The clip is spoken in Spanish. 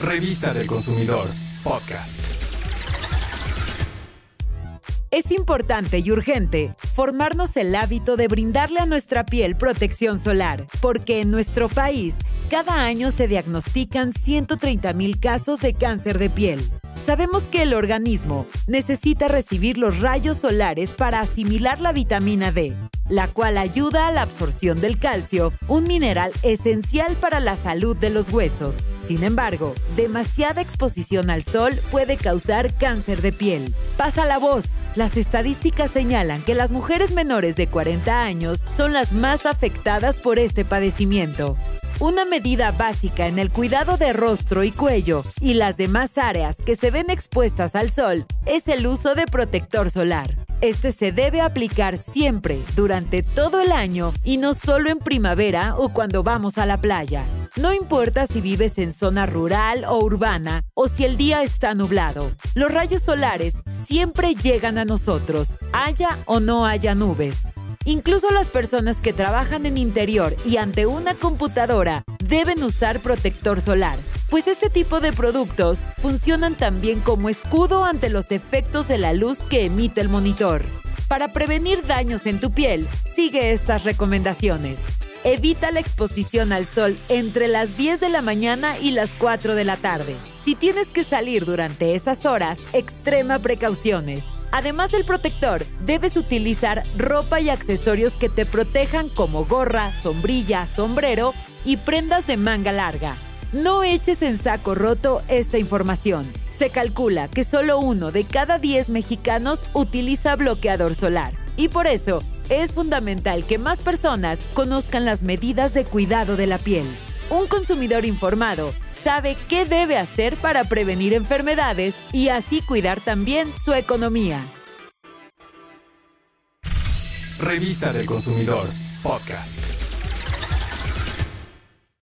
Revista del Consumidor, podcast. Es importante y urgente formarnos el hábito de brindarle a nuestra piel protección solar, porque en nuestro país cada año se diagnostican 130 mil casos de cáncer de piel. Sabemos que el organismo necesita recibir los rayos solares para asimilar la vitamina D, la cual ayuda a la absorción del calcio, un mineral esencial para la salud de los huesos. Sin embargo, demasiada exposición al sol puede causar cáncer de piel. Pasa la voz. Las estadísticas señalan que las mujeres menores de 40 años son las más afectadas por este padecimiento. Una medida básica en el cuidado de rostro y cuello y las demás áreas que se ven expuestas al sol es el uso de protector solar. Este se debe aplicar siempre, durante todo el año y no solo en primavera o cuando vamos a la playa. No importa si vives en zona rural o urbana o si el día está nublado. Los rayos solares siempre llegan a nosotros, haya o no haya nubes. Incluso las personas que trabajan en interior y ante una computadora deben usar protector solar, pues este tipo de productos funcionan también como escudo ante los efectos de la luz que emite el monitor. Para prevenir daños en tu piel, sigue estas recomendaciones. Evita la exposición al sol entre las 10 de la mañana y las 4 de la tarde. Si tienes que salir durante esas horas, extrema precauciones. Además del protector, debes utilizar ropa y accesorios que te protejan como gorra, sombrilla, sombrero y prendas de manga larga. No eches en saco roto esta información. Se calcula que solo uno de cada 10 mexicanos utiliza bloqueador solar y por eso es fundamental que más personas conozcan las medidas de cuidado de la piel. Un consumidor informado sabe qué debe hacer para prevenir enfermedades y así cuidar también su economía. Revista del Consumidor, podcast.